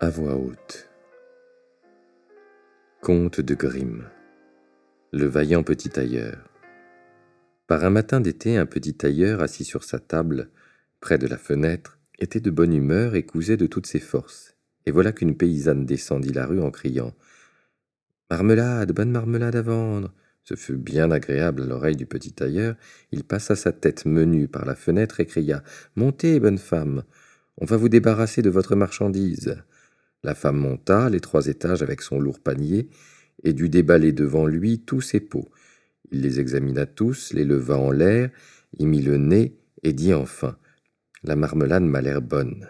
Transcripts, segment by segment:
à voix haute. Conte de Grimm. Le vaillant petit tailleur. Par un matin d'été, un petit tailleur assis sur sa table, près de la fenêtre, était de bonne humeur et cousait de toutes ses forces. Et voilà qu'une paysanne descendit la rue en criant Marmelade, bonne marmelade à vendre. Ce fut bien agréable à l'oreille du petit tailleur. Il passa sa tête menue par la fenêtre et cria Montez, bonne femme, on va vous débarrasser de votre marchandise. La femme monta les trois étages avec son lourd panier et dut déballer devant lui tous ses pots. Il les examina tous, les leva en l'air, y mit le nez et dit enfin La marmelade m'a l'air bonne.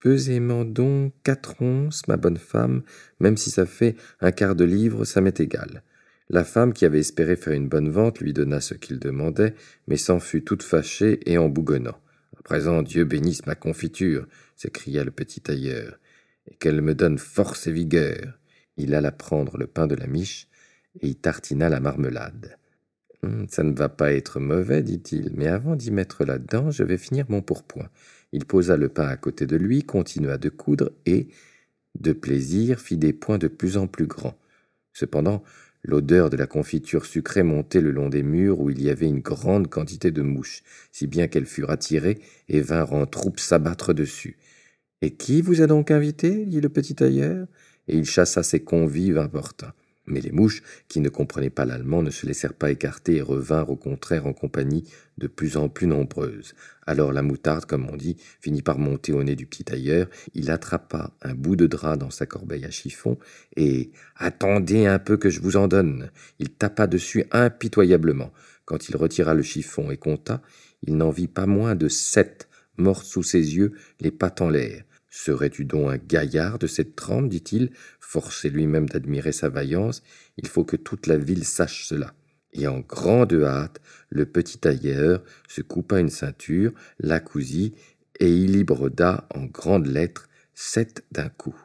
Pesément donc quatre onces, ma bonne femme, même si ça fait un quart de livre, ça m'est égal. La femme, qui avait espéré faire une bonne vente, lui donna ce qu'il demandait, mais s'en fut toute fâchée et en bougonnant. À présent, Dieu bénisse ma confiture, s'écria le petit tailleur qu'elle me donne force et vigueur. Il alla prendre le pain de la miche et y tartina la marmelade. Hum, ça ne va pas être mauvais, dit-il, mais avant d'y mettre là-dedans, je vais finir mon pourpoint. Il posa le pain à côté de lui, continua de coudre et, de plaisir, fit des points de plus en plus grands. Cependant, l'odeur de la confiture sucrée montait le long des murs où il y avait une grande quantité de mouches, si bien qu'elles furent attirées et vinrent en troupe s'abattre dessus. Et qui vous a donc invité? dit le petit tailleur, et il chassa ses convives importuns. Mais les mouches, qui ne comprenaient pas l'allemand, ne se laissèrent pas écarter et revinrent au contraire en compagnie de plus en plus nombreuses. Alors la moutarde, comme on dit, finit par monter au nez du petit tailleur. Il attrapa un bout de drap dans sa corbeille à chiffon et Attendez un peu que je vous en donne. Il tapa dessus impitoyablement. Quand il retira le chiffon et compta, il n'en vit pas moins de sept mortes sous ses yeux, les pattes en l'air. Serais-tu donc un gaillard de cette trempe dit-il, forcé lui-même d'admirer sa vaillance, il faut que toute la ville sache cela. Et en grande hâte, le petit tailleur se coupa une ceinture, la cousit, et il y broda en grandes lettres sept d'un coup.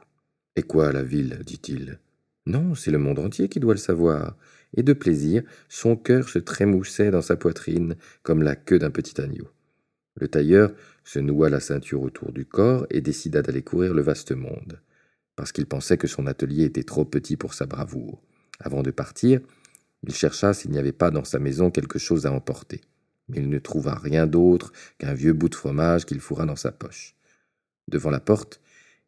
Et quoi, la ville? dit-il. Non, c'est le monde entier qui doit le savoir. Et de plaisir, son cœur se trémoussait dans sa poitrine comme la queue d'un petit agneau. Le tailleur se noua la ceinture autour du corps et décida d'aller courir le vaste monde, parce qu'il pensait que son atelier était trop petit pour sa bravoure. Avant de partir, il chercha s'il n'y avait pas dans sa maison quelque chose à emporter, mais il ne trouva rien d'autre qu'un vieux bout de fromage qu'il fourra dans sa poche. Devant la porte,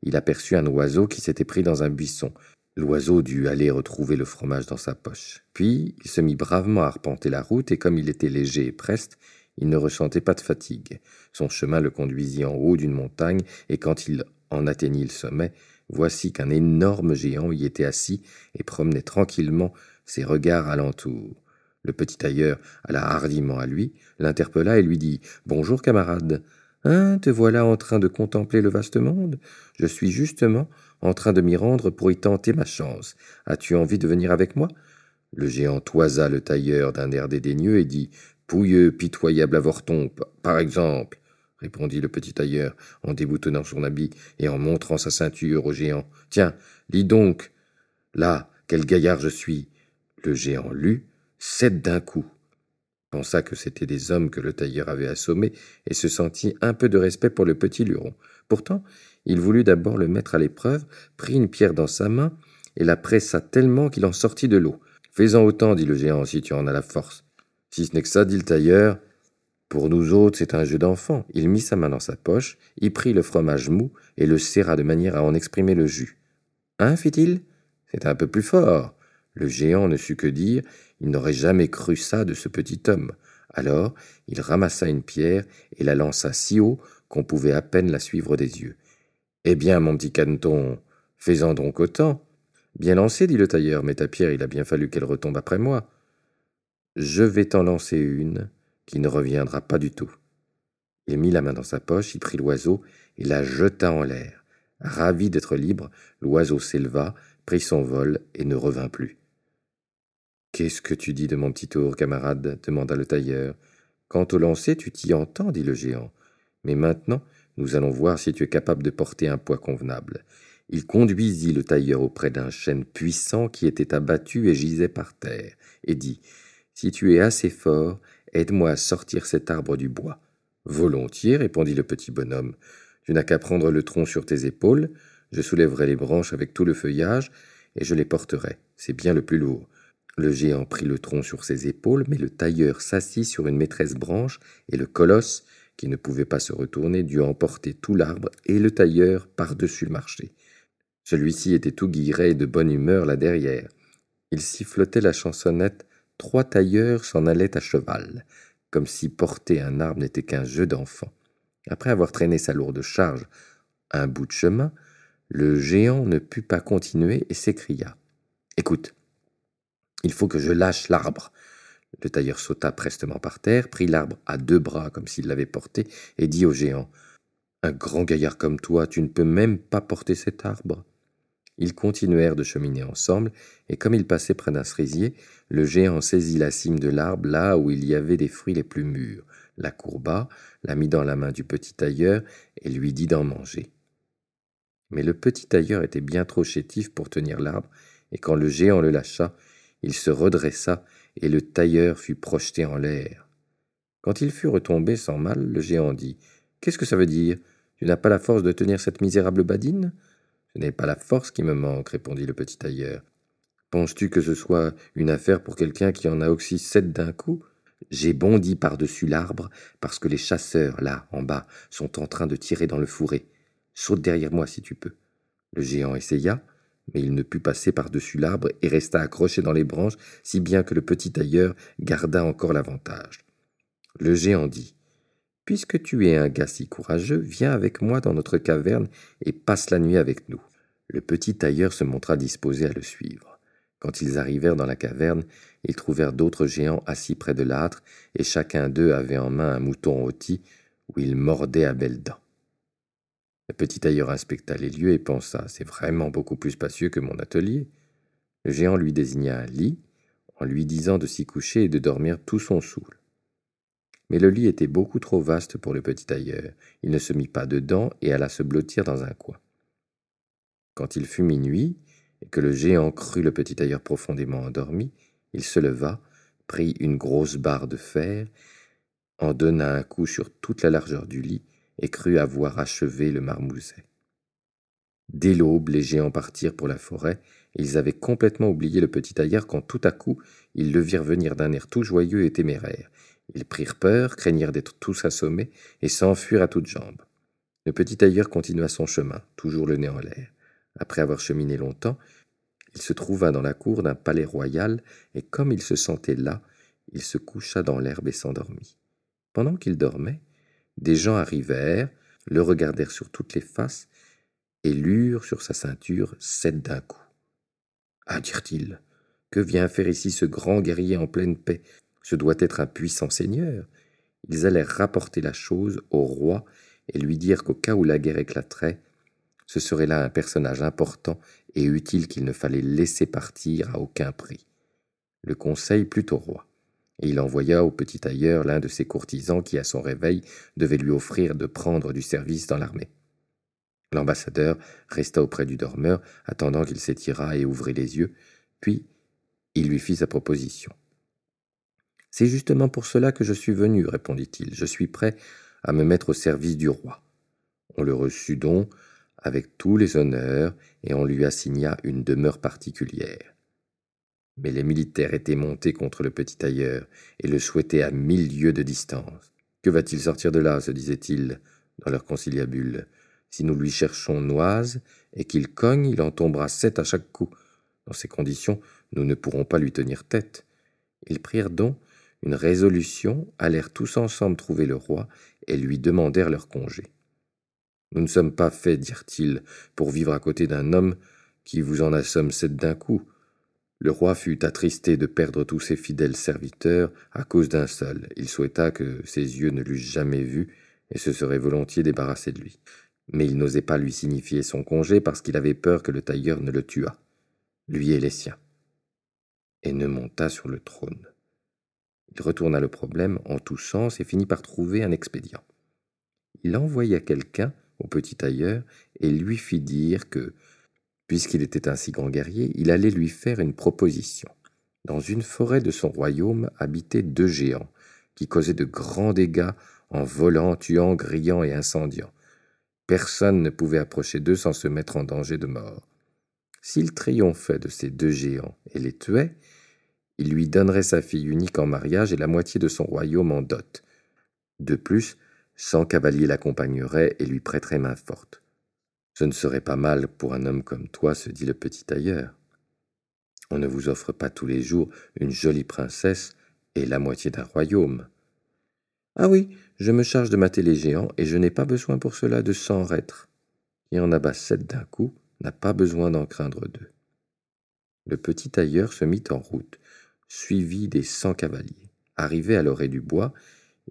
il aperçut un oiseau qui s'était pris dans un buisson. L'oiseau dut aller retrouver le fromage dans sa poche. Puis il se mit bravement à arpenter la route, et comme il était léger et preste, il ne ressentait pas de fatigue. Son chemin le conduisit en haut d'une montagne, et quand il en atteignit le sommet, voici qu'un énorme géant y était assis et promenait tranquillement ses regards alentour. Le petit tailleur alla hardiment à lui, l'interpella et lui dit Bonjour, camarade. Hein, te voilà en train de contempler le vaste monde? Je suis justement en train de m'y rendre pour y tenter ma chance. As-tu envie de venir avec moi? Le géant toisa le tailleur d'un air dédaigneux et dit Pouilleux, pitoyable avorton, par exemple, répondit le petit tailleur en déboutonnant son habit et en montrant sa ceinture au géant. Tiens, lis donc. Là, quel gaillard je suis. Le géant lut, sept d'un coup. Pensa que c'étaient des hommes que le tailleur avait assommés et se sentit un peu de respect pour le petit luron. Pourtant, il voulut d'abord le mettre à l'épreuve, prit une pierre dans sa main et la pressa tellement qu'il en sortit de l'eau. Fais-en autant, dit le géant, si tu en as la force. Si ce n'est que ça, dit le tailleur, pour nous autres, c'est un jeu d'enfant. Il mit sa main dans sa poche, y prit le fromage mou et le serra de manière à en exprimer le jus. Hein, fit-il? C'est un peu plus fort. Le géant ne sut que dire, il n'aurait jamais cru ça de ce petit homme. Alors il ramassa une pierre et la lança si haut qu'on pouvait à peine la suivre des yeux. Eh bien, mon petit caneton, fais-en donc autant. Bien lancé, dit le tailleur, mais ta pierre, il a bien fallu qu'elle retombe après moi. Je vais t'en lancer une qui ne reviendra pas du tout. Il mit la main dans sa poche, y prit l'oiseau et la jeta en l'air. Ravi d'être libre, l'oiseau s'éleva, prit son vol et ne revint plus. Qu'est-ce que tu dis de mon petit tour, camarade? demanda le tailleur. Quant au lancer, tu t'y entends, dit le géant. Mais maintenant, nous allons voir si tu es capable de porter un poids convenable. Il conduisit le tailleur auprès d'un chêne puissant qui était abattu et gisait par terre, et dit si tu es assez fort, aide-moi à sortir cet arbre du bois. Volontiers, répondit le petit bonhomme. Tu n'as qu'à prendre le tronc sur tes épaules, Je soulèverai les branches avec tout le feuillage, et je les porterai. C'est bien le plus lourd. Le géant prit le tronc sur ses épaules, mais le tailleur s'assit sur une maîtresse branche, et le colosse, qui ne pouvait pas se retourner, dut emporter tout l'arbre et le tailleur par-dessus le marché. Celui-ci était tout guilleret et de bonne humeur là derrière. Il sifflotait la chansonnette Trois tailleurs s'en allaient à cheval, comme si porter un arbre n'était qu'un jeu d'enfant. Après avoir traîné sa lourde charge un bout de chemin, le géant ne put pas continuer et s'écria. Écoute, il faut que je lâche l'arbre. Le tailleur sauta prestement par terre, prit l'arbre à deux bras comme s'il l'avait porté, et dit au géant. Un grand gaillard comme toi, tu ne peux même pas porter cet arbre. Ils continuèrent de cheminer ensemble, et comme ils passaient près d'un cerisier, le géant saisit la cime de l'arbre là où il y avait des fruits les plus mûrs, la courba, la mit dans la main du petit tailleur, et lui dit d'en manger. Mais le petit tailleur était bien trop chétif pour tenir l'arbre, et quand le géant le lâcha, il se redressa, et le tailleur fut projeté en l'air. Quand il fut retombé sans mal, le géant dit Qu'est-ce que ça veut dire? Tu n'as pas la force de tenir cette misérable badine? Ce n'est pas la force qui me manque, répondit le petit tailleur. Penses-tu que ce soit une affaire pour quelqu'un qui en a aussi sept d'un coup? J'ai bondi par-dessus l'arbre parce que les chasseurs, là, en bas, sont en train de tirer dans le fourré. Saute derrière moi si tu peux. Le géant essaya, mais il ne put passer par-dessus l'arbre et resta accroché dans les branches, si bien que le petit tailleur garda encore l'avantage. Le géant dit Puisque tu es un gars si courageux, viens avec moi dans notre caverne et passe la nuit avec nous. Le petit tailleur se montra disposé à le suivre. Quand ils arrivèrent dans la caverne, ils trouvèrent d'autres géants assis près de l'âtre, et chacun d'eux avait en main un mouton rôti où il mordait à belles dents. Le petit tailleur inspecta les lieux et pensa C'est vraiment beaucoup plus spacieux que mon atelier. Le géant lui désigna un lit, en lui disant de s'y coucher et de dormir tout son soul. Mais le lit était beaucoup trop vaste pour le petit tailleur. Il ne se mit pas dedans et alla se blottir dans un coin. Quand il fut minuit, et que le géant crut le petit tailleur profondément endormi, il se leva, prit une grosse barre de fer, en donna un coup sur toute la largeur du lit, et crut avoir achevé le marmouset. Dès l'aube, les géants partirent pour la forêt, et ils avaient complètement oublié le petit tailleur quand tout à coup ils le virent venir d'un air tout joyeux et téméraire. Ils prirent peur, craignirent d'être tous assommés, et s'enfuirent à toutes jambes. Le petit tailleur continua son chemin, toujours le nez en l'air. Après avoir cheminé longtemps, il se trouva dans la cour d'un palais royal, et comme il se sentait là, il se coucha dans l'herbe et s'endormit. Pendant qu'il dormait, des gens arrivèrent, le regardèrent sur toutes les faces, et lurent sur sa ceinture sept d'un coup. Ah, dirent-ils, que vient faire ici ce grand guerrier en pleine paix? Ce doit être un puissant seigneur. Ils allèrent rapporter la chose au roi et lui dire qu'au cas où la guerre éclaterait, ce serait là un personnage important et utile qu'il ne fallait laisser partir à aucun prix. Le conseil plut au roi et il envoya au petit tailleur l'un de ses courtisans qui, à son réveil, devait lui offrir de prendre du service dans l'armée. L'ambassadeur resta auprès du dormeur, attendant qu'il s'étirât et ouvrit les yeux, puis il lui fit sa proposition. C'est justement pour cela que je suis venu, répondit-il. Je suis prêt à me mettre au service du roi. On le reçut donc avec tous les honneurs et on lui assigna une demeure particulière. Mais les militaires étaient montés contre le petit tailleur et le souhaitaient à mille lieues de distance. Que va-t-il sortir de là se disaient-ils dans leur conciliabule. Si nous lui cherchons Noise et qu'il cogne, il en tombera sept à chaque coup. Dans ces conditions, nous ne pourrons pas lui tenir tête. Ils prirent donc une résolution, allèrent tous ensemble trouver le roi et lui demandèrent leur congé. Nous ne sommes pas faits, dirent-ils, pour vivre à côté d'un homme qui vous en assomme sept d'un coup. Le roi fut attristé de perdre tous ses fidèles serviteurs à cause d'un seul. Il souhaita que ses yeux ne l'eussent jamais vu et se serait volontiers débarrassé de lui. Mais il n'osait pas lui signifier son congé parce qu'il avait peur que le tailleur ne le tuât, lui et les siens, et ne monta sur le trône. Il retourna le problème en tous sens et finit par trouver un expédient. Il envoya quelqu'un au petit tailleur et lui fit dire que, Puisqu'il était un si grand guerrier, il allait lui faire une proposition. Dans une forêt de son royaume habitaient deux géants, qui causaient de grands dégâts en volant, tuant, grillant et incendiant. Personne ne pouvait approcher d'eux sans se mettre en danger de mort. S'il triomphait de ces deux géants et les tuait, il lui donnerait sa fille unique en mariage et la moitié de son royaume en dot. De plus, cent cavaliers l'accompagneraient et lui prêteraient main forte. Ce ne serait pas mal pour un homme comme toi, se dit le petit tailleur. On ne vous offre pas tous les jours une jolie princesse et la moitié d'un royaume. Ah oui, je me charge de mater les géants et je n'ai pas besoin pour cela de cent reîtres. Qui en abat sept d'un coup n'a pas besoin d'en craindre deux. Le petit tailleur se mit en route, suivi des cent cavaliers. Arrivé à l'orée du bois,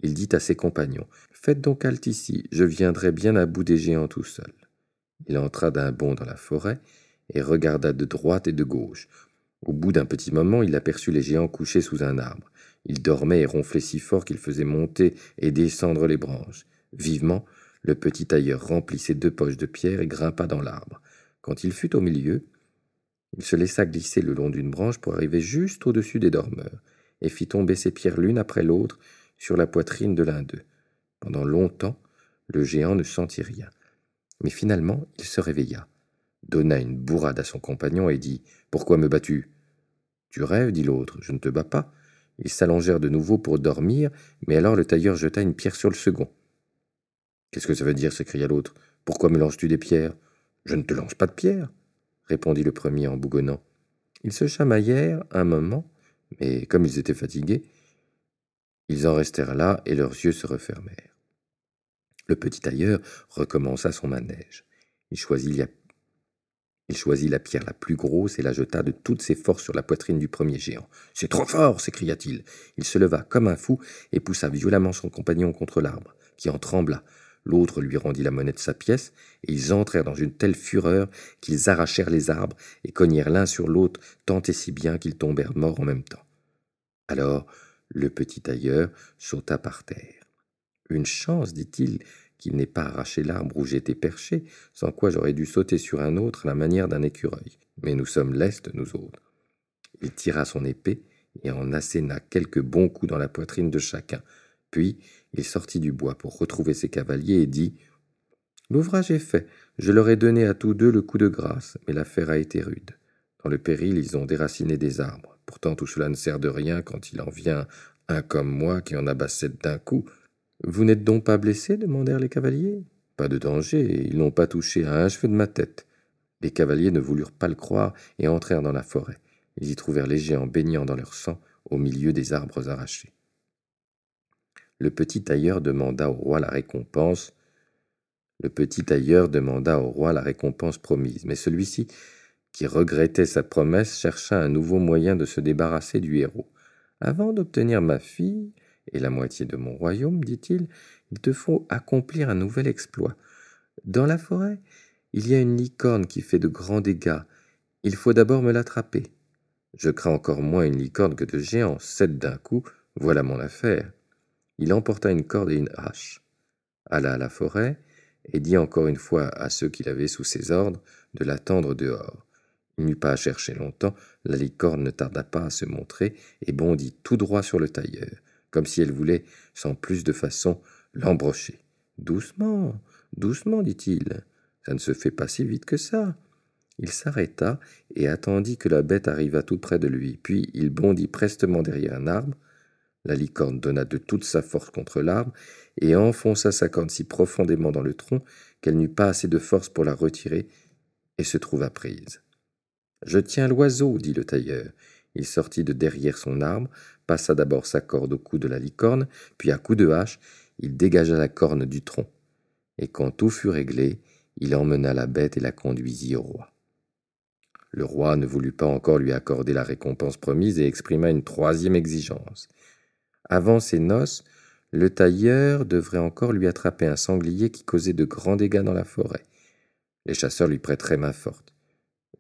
il dit à ses compagnons Faites donc halte ici, je viendrai bien à bout des géants tout seul. Il entra d'un bond dans la forêt et regarda de droite et de gauche. Au bout d'un petit moment, il aperçut les géants couchés sous un arbre. Ils dormaient et ronflaient si fort qu'ils faisaient monter et descendre les branches. Vivement, le petit tailleur remplit ses deux poches de pierre et grimpa dans l'arbre. Quand il fut au milieu, il se laissa glisser le long d'une branche pour arriver juste au-dessus des dormeurs, et fit tomber ses pierres l'une après l'autre sur la poitrine de l'un d'eux. Pendant longtemps, le géant ne sentit rien. Mais finalement, il se réveilla, donna une bourrade à son compagnon et dit Pourquoi me bats-tu Tu rêves, dit l'autre, je ne te bats pas. Ils s'allongèrent de nouveau pour dormir, mais alors le tailleur jeta une pierre sur le second. Qu'est-ce que ça veut dire? s'écria l'autre. Pourquoi me lances-tu des pierres Je ne te lance pas de pierres, répondit le premier en bougonnant. Ils se chamaillèrent un moment, mais comme ils étaient fatigués, ils en restèrent là et leurs yeux se refermèrent. Le petit tailleur recommença son manège. Il choisit, la... il choisit la pierre la plus grosse et la jeta de toutes ses forces sur la poitrine du premier géant. C'est trop fort s'écria-t-il. Il se leva comme un fou et poussa violemment son compagnon contre l'arbre, qui en trembla. L'autre lui rendit la monnaie de sa pièce, et ils entrèrent dans une telle fureur qu'ils arrachèrent les arbres et cognèrent l'un sur l'autre tant et si bien qu'ils tombèrent morts en même temps. Alors le petit tailleur sauta par terre. Une chance, dit-il, qu'il n'ait pas arraché l'arbre où j'étais perché, sans quoi j'aurais dû sauter sur un autre à la manière d'un écureuil. Mais nous sommes lestes, nous autres. Il tira son épée et en asséna quelques bons coups dans la poitrine de chacun. Puis il sortit du bois pour retrouver ses cavaliers et dit L'ouvrage est fait. Je leur ai donné à tous deux le coup de grâce, mais l'affaire a été rude. Dans le péril, ils ont déraciné des arbres. Pourtant, tout cela ne sert de rien quand il en vient un comme moi qui en abat sept d'un coup. Vous n'êtes donc pas blessé? demandèrent les cavaliers. Pas de danger, ils n'ont pas touché à un cheveu de ma tête. Les cavaliers ne voulurent pas le croire et entrèrent dans la forêt. Ils y trouvèrent les géants baignant dans leur sang au milieu des arbres arrachés. Le petit tailleur demanda au roi la récompense. Le petit tailleur demanda au roi la récompense promise, mais celui-ci qui regrettait sa promesse, chercha un nouveau moyen de se débarrasser du héros. Avant d'obtenir ma fille et la moitié de mon royaume, dit-il, il te faut accomplir un nouvel exploit. Dans la forêt, il y a une licorne qui fait de grands dégâts. Il faut d'abord me l'attraper. Je crains encore moins une licorne que de géants, sept d'un coup, voilà mon affaire. Il emporta une corde et une hache, alla à la forêt, et dit encore une fois à ceux qu'il avait sous ses ordres de l'attendre dehors. Il n'eut pas à chercher longtemps, la licorne ne tarda pas à se montrer et bondit tout droit sur le tailleur, comme si elle voulait, sans plus de façon, l'embrocher. Doucement, doucement, dit-il. Ça ne se fait pas si vite que ça. Il s'arrêta et attendit que la bête arrivât tout près de lui, puis il bondit prestement derrière un arbre. La licorne donna de toute sa force contre l'arbre et enfonça sa corne si profondément dans le tronc qu'elle n'eut pas assez de force pour la retirer et se trouva prise. Je tiens l'oiseau, dit le tailleur. Il sortit de derrière son arbre, passa d'abord sa corde au cou de la licorne, puis à coup de hache, il dégagea la corne du tronc. Et quand tout fut réglé, il emmena la bête et la conduisit au roi. Le roi ne voulut pas encore lui accorder la récompense promise et exprima une troisième exigence. Avant ses noces, le tailleur devrait encore lui attraper un sanglier qui causait de grands dégâts dans la forêt. Les chasseurs lui prêteraient main forte.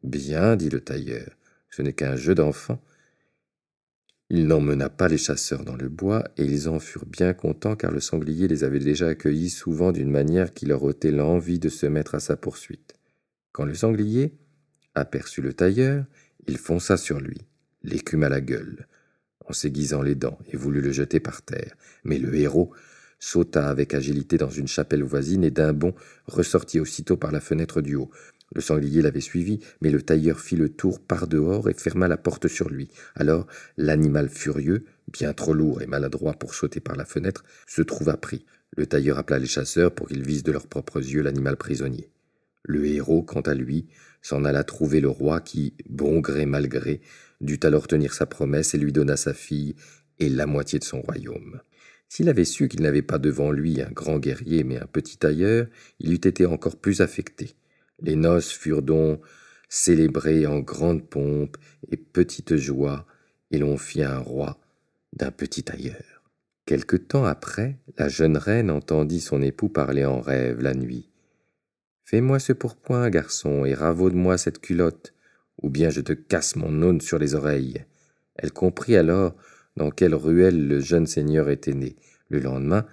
Bien, dit le tailleur, ce n'est qu'un jeu d'enfant. Il n'emmena pas les chasseurs dans le bois, et ils en furent bien contents car le sanglier les avait déjà accueillis souvent d'une manière qui leur ôtait l'envie de se mettre à sa poursuite. Quand le sanglier aperçut le tailleur, il fonça sur lui, l'écume à la gueule, en s'aiguisant les dents, et voulut le jeter par terre. Mais le héros sauta avec agilité dans une chapelle voisine et d'un bond ressortit aussitôt par la fenêtre du haut. Le sanglier l'avait suivi, mais le tailleur fit le tour par dehors et ferma la porte sur lui. Alors l'animal furieux, bien trop lourd et maladroit pour sauter par la fenêtre, se trouva pris. Le tailleur appela les chasseurs pour qu'ils visent de leurs propres yeux l'animal prisonnier. Le héros, quant à lui, s'en alla trouver le roi qui, bon gré mal gré, dut alors tenir sa promesse et lui donna sa fille et la moitié de son royaume. S'il avait su qu'il n'avait pas devant lui un grand guerrier mais un petit tailleur, il eût été encore plus affecté. Les noces furent donc célébrées en grande pompe et petite joie, et l'on fit un roi d'un petit tailleur. Quelque temps après, la jeune reine entendit son époux parler en rêve la nuit. Fais-moi ce pourpoint, garçon, et ravaude-moi cette culotte, ou bien je te casse mon aune sur les oreilles. Elle comprit alors dans quelle ruelle le jeune seigneur était né. Le lendemain,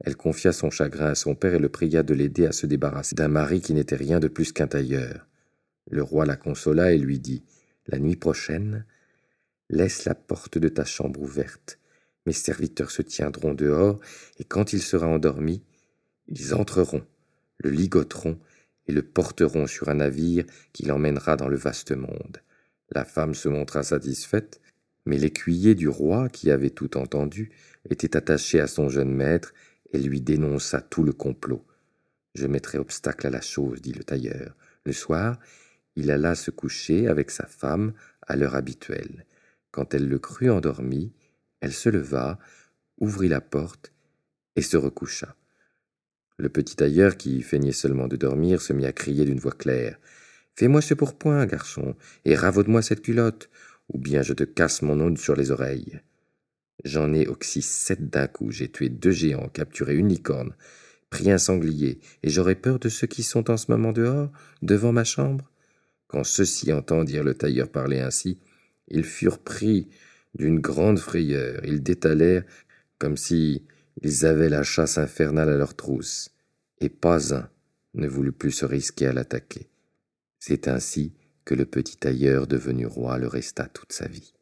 elle confia son chagrin à son père et le pria de l'aider à se débarrasser d'un mari qui n'était rien de plus qu'un tailleur. Le roi la consola et lui dit La nuit prochaine, laisse la porte de ta chambre ouverte. Mes serviteurs se tiendront dehors, et quand il sera endormi, ils entreront, le ligoteront et le porteront sur un navire qui l'emmènera dans le vaste monde. La femme se montra satisfaite, mais l'écuyer du roi, qui avait tout entendu, était attaché à son jeune maître et lui dénonça tout le complot. Je mettrai obstacle à la chose, dit le tailleur. Le soir, il alla se coucher avec sa femme à l'heure habituelle. Quand elle le crut endormi, elle se leva, ouvrit la porte et se recoucha. Le petit tailleur, qui feignait seulement de dormir, se mit à crier d'une voix claire. Fais-moi ce pourpoint, garçon, et ravaude-moi cette culotte, ou bien je te casse mon onde sur les oreilles. J'en ai oxy sept d'un coup, j'ai tué deux géants, capturé une licorne, pris un sanglier, et j'aurais peur de ceux qui sont en ce moment dehors, devant ma chambre. Quand ceux-ci entendirent le tailleur parler ainsi, ils furent pris d'une grande frayeur, ils détalèrent comme si ils avaient la chasse infernale à leur trousse, et pas un ne voulut plus se risquer à l'attaquer. C'est ainsi que le petit tailleur devenu roi le resta toute sa vie.